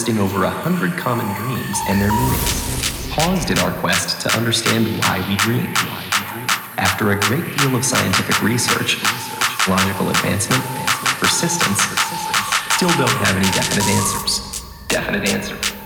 Listing over a hundred common dreams and their meanings. Paused in our quest to understand why we dream. After a great deal of scientific research, logical advancement, persistence, still don't have any definite answers. Definite answer.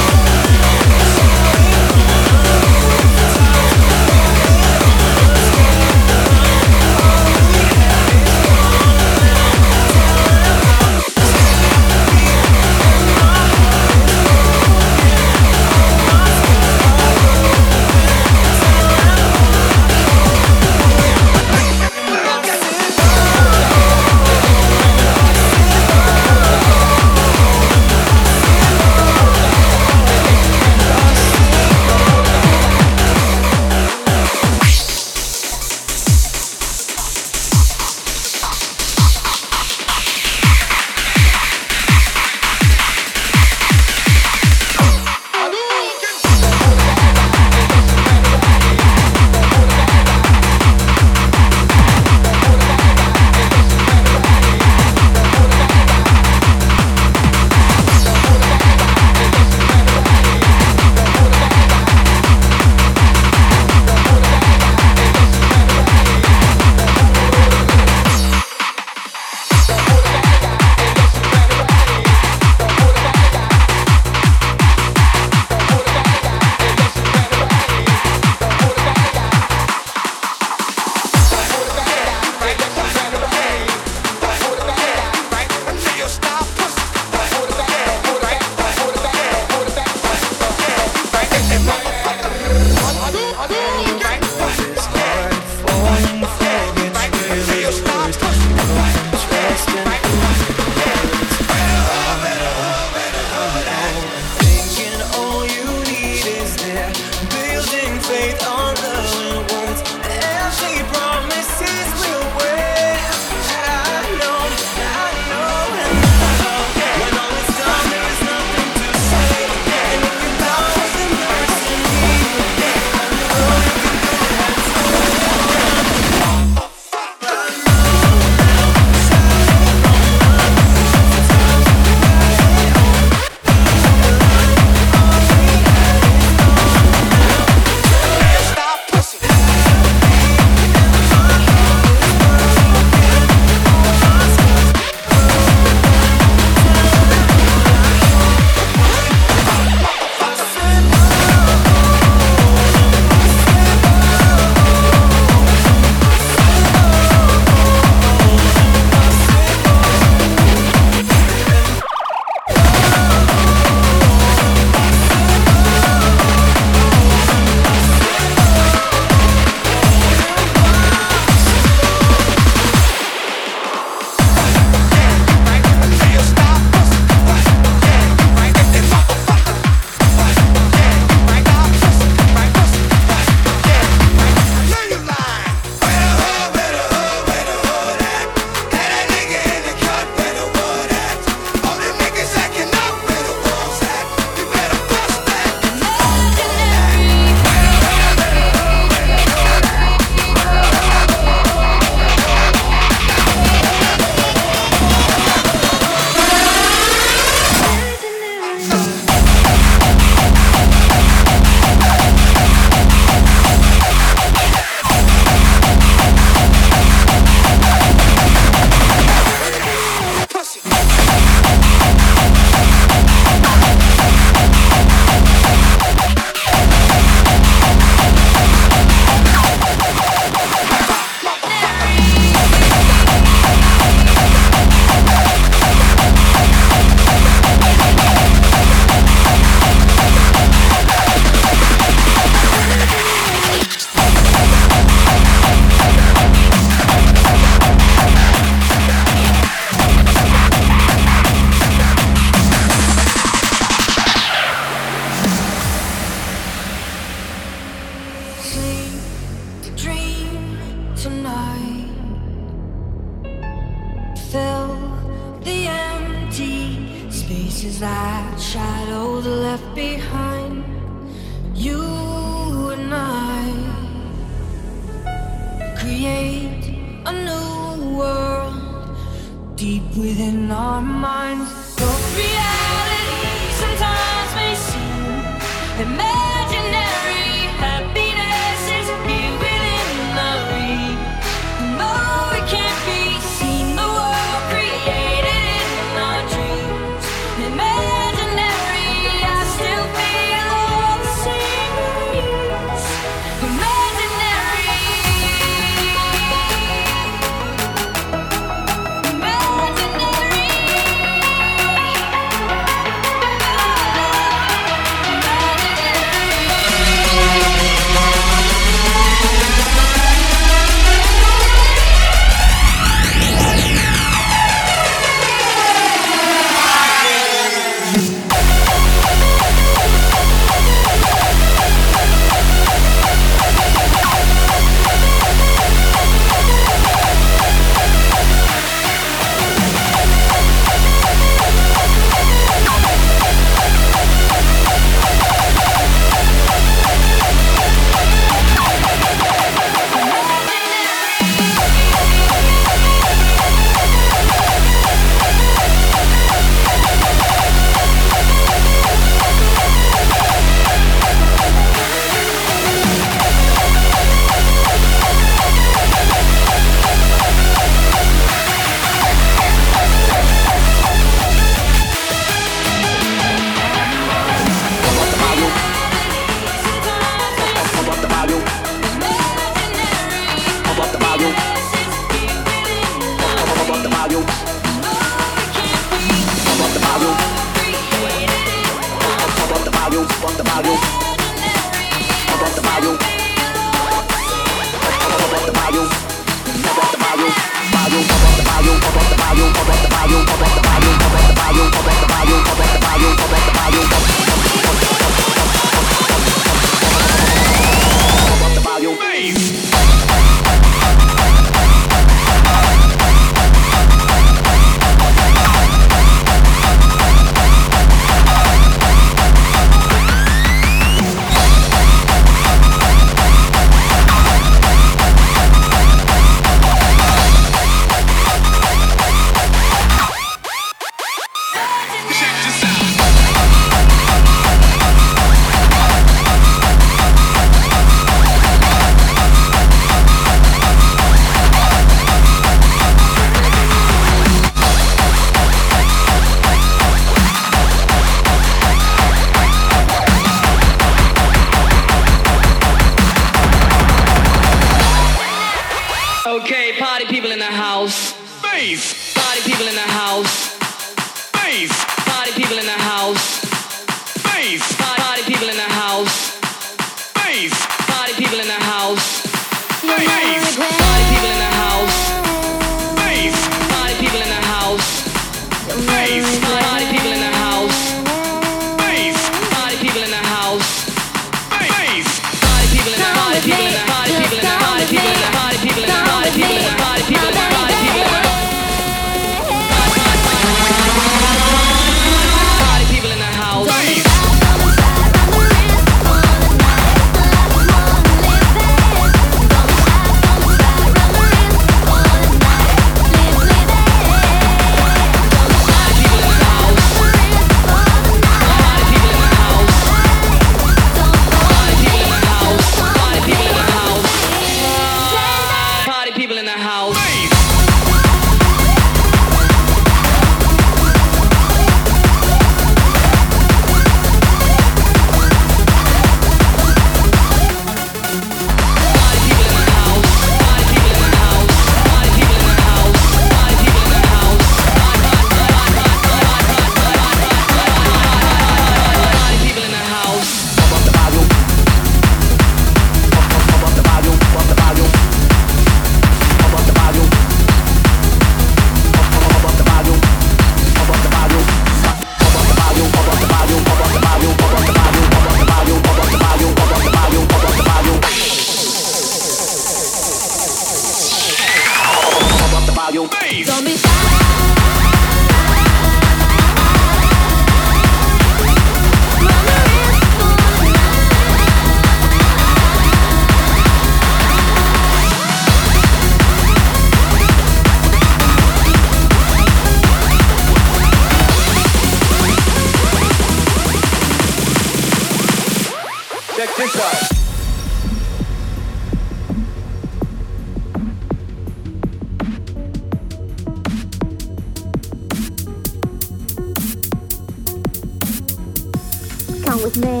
With me,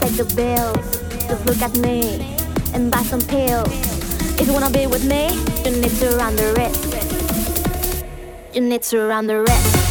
take the bills, just look at me and buy some pills. If you wanna be with me, you need to run the risk. You need to run the risk.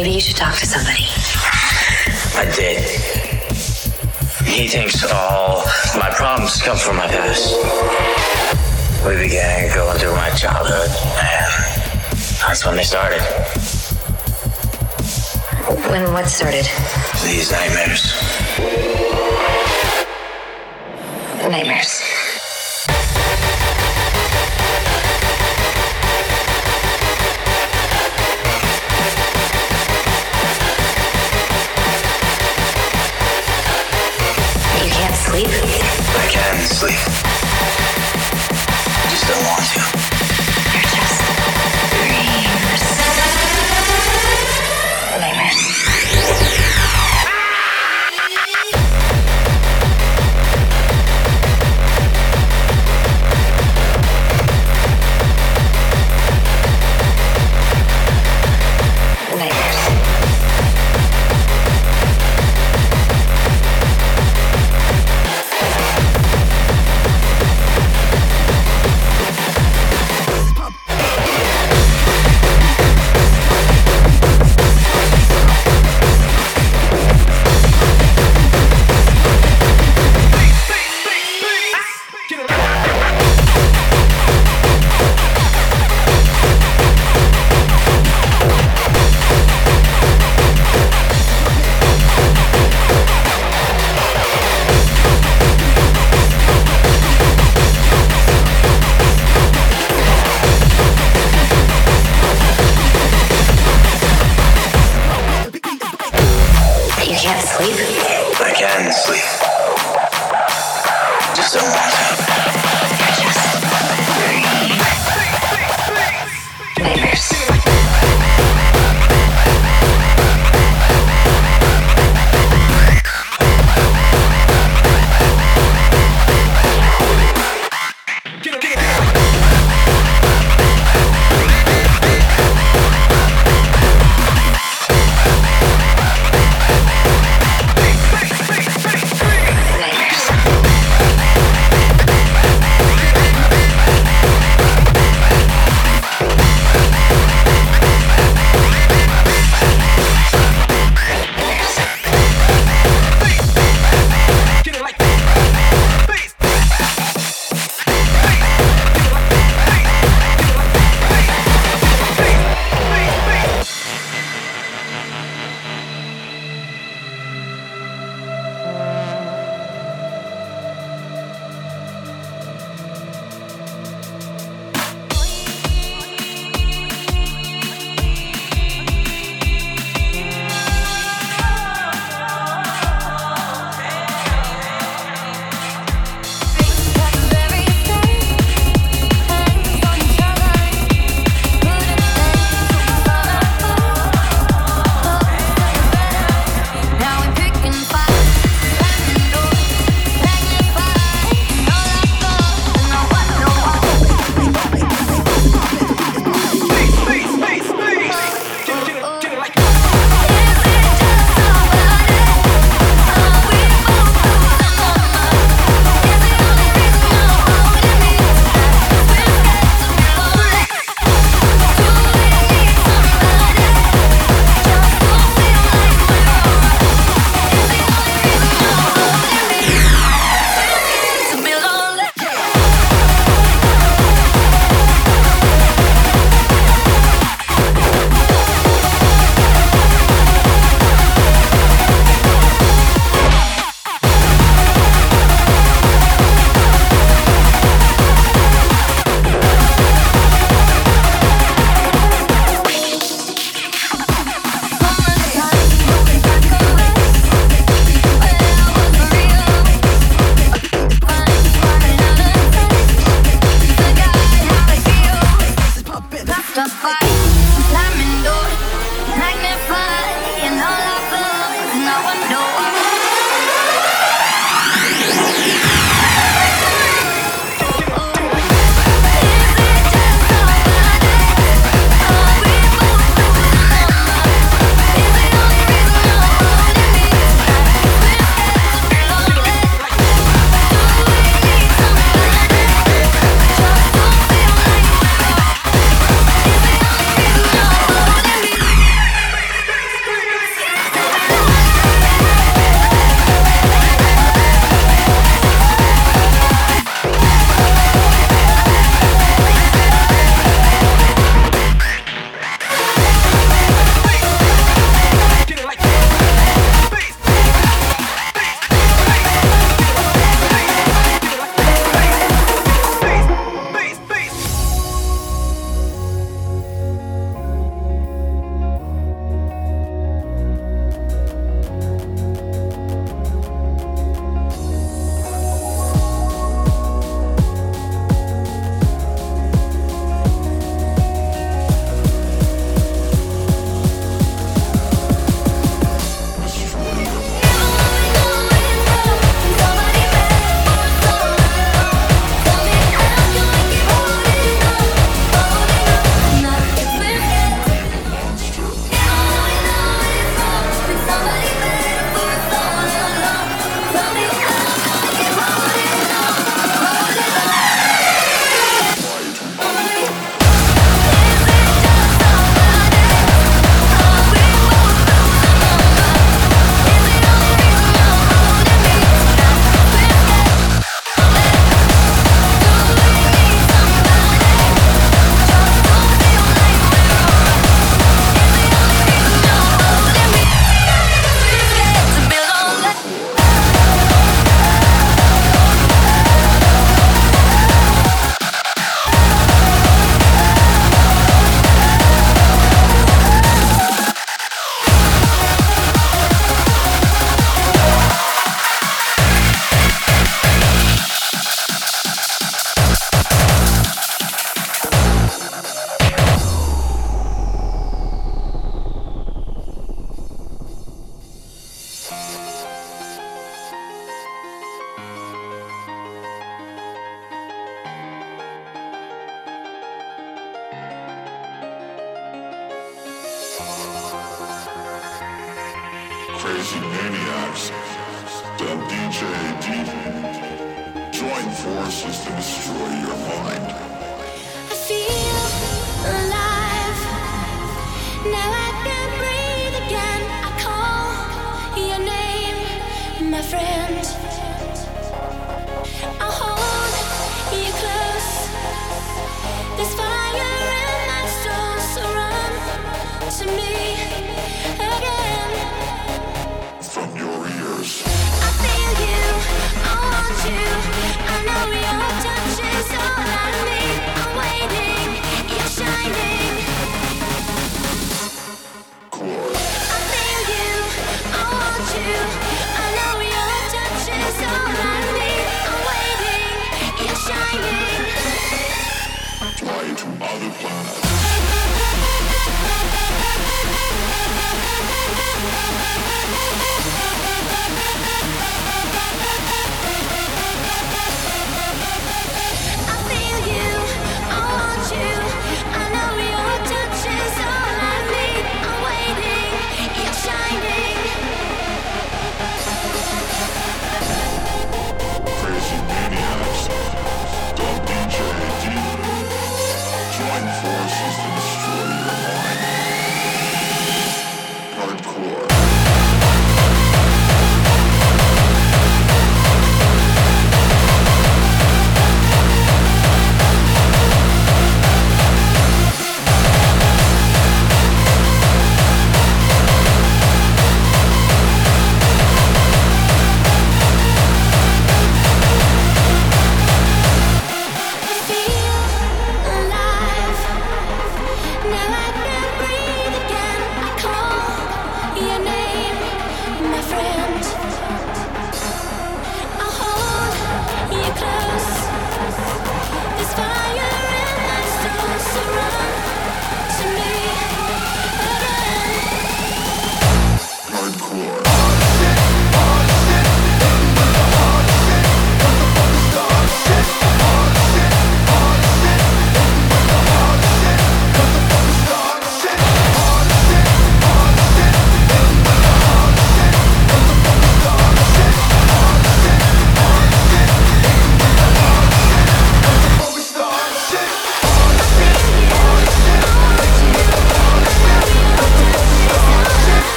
Maybe you should talk to somebody. I did. He thinks all my problems come from my past. We began going through my childhood, and that's when they started. When what started? These nightmares. Nightmares. Can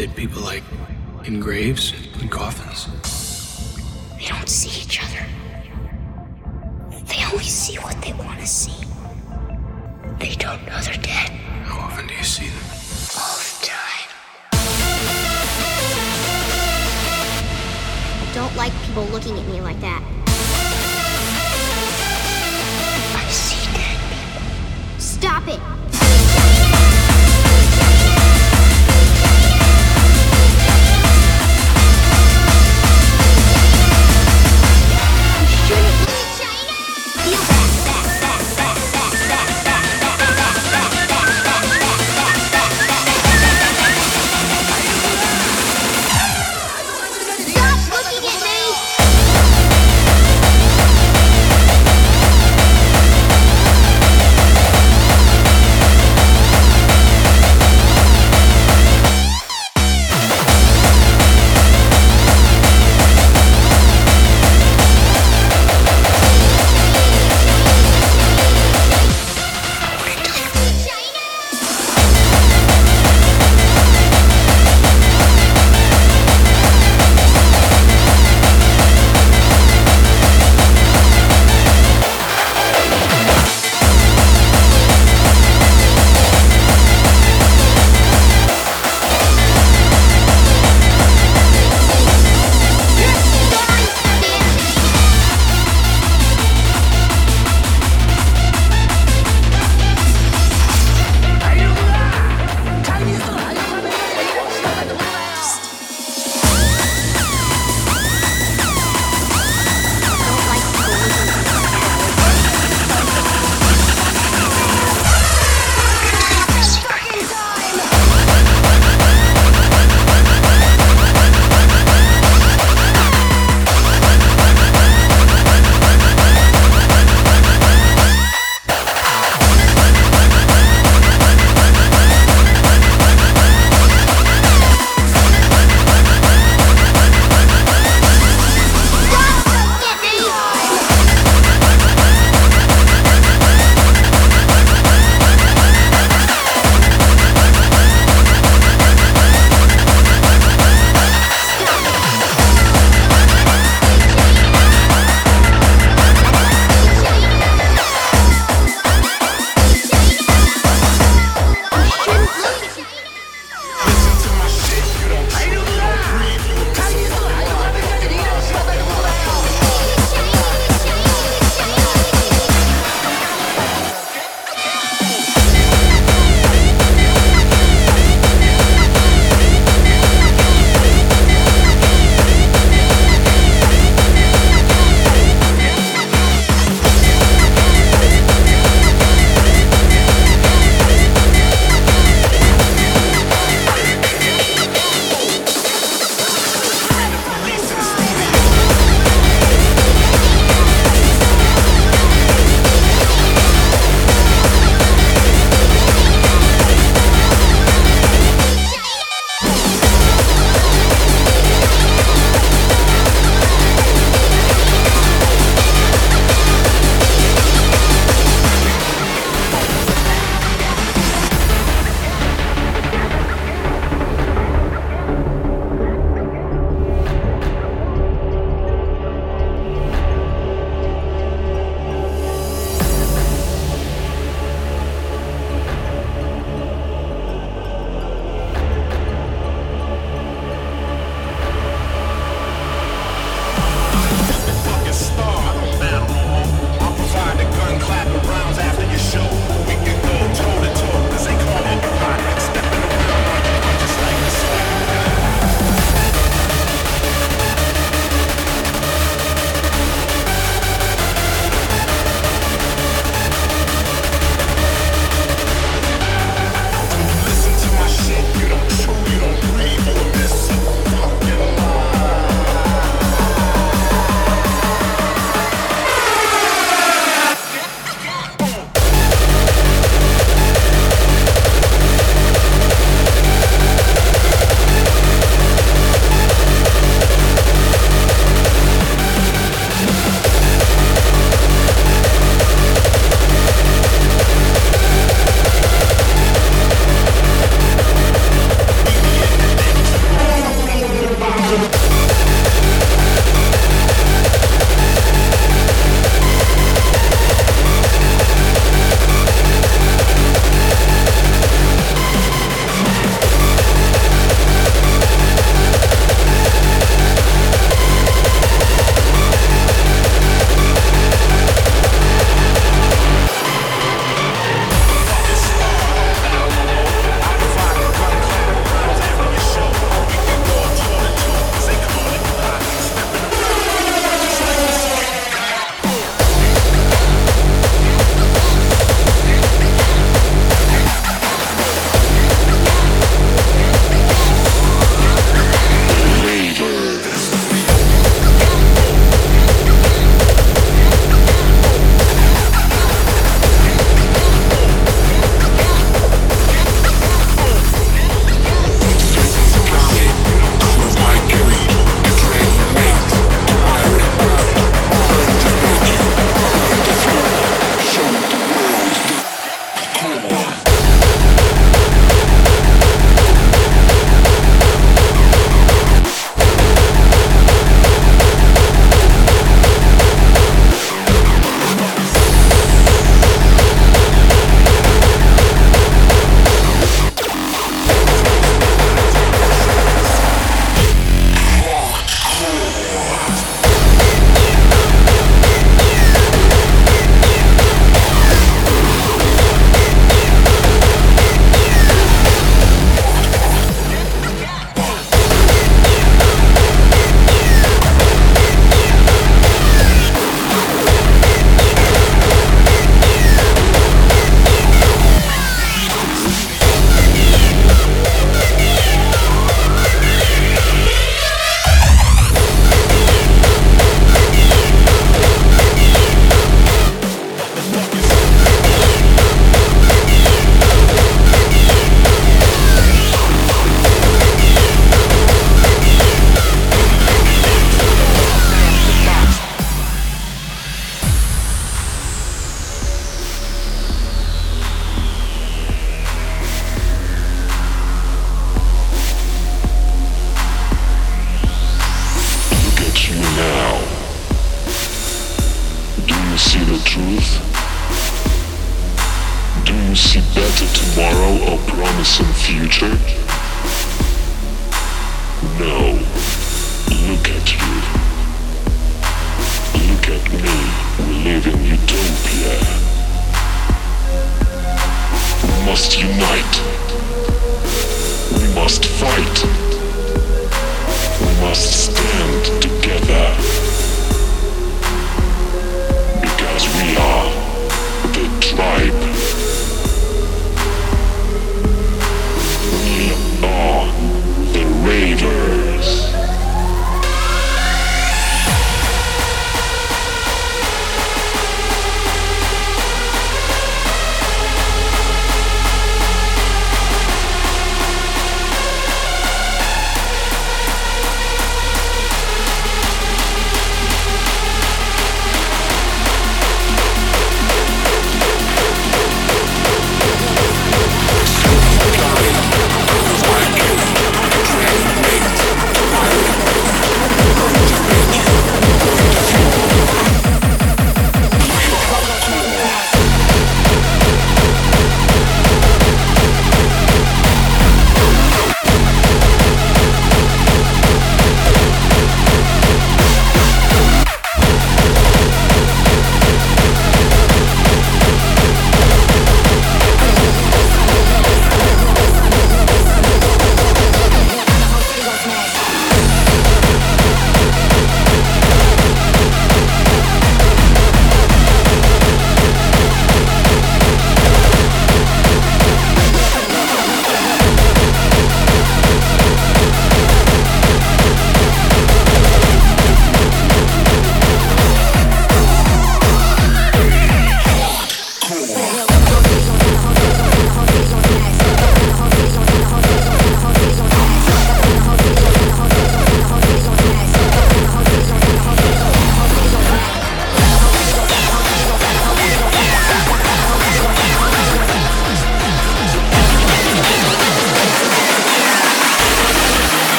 in graves and coffins. They don't see each other. They only see what they want to see. They don't know they're dead. How often do you see them? All the time. I don't like people looking at me like that. I see dead people. Stop it!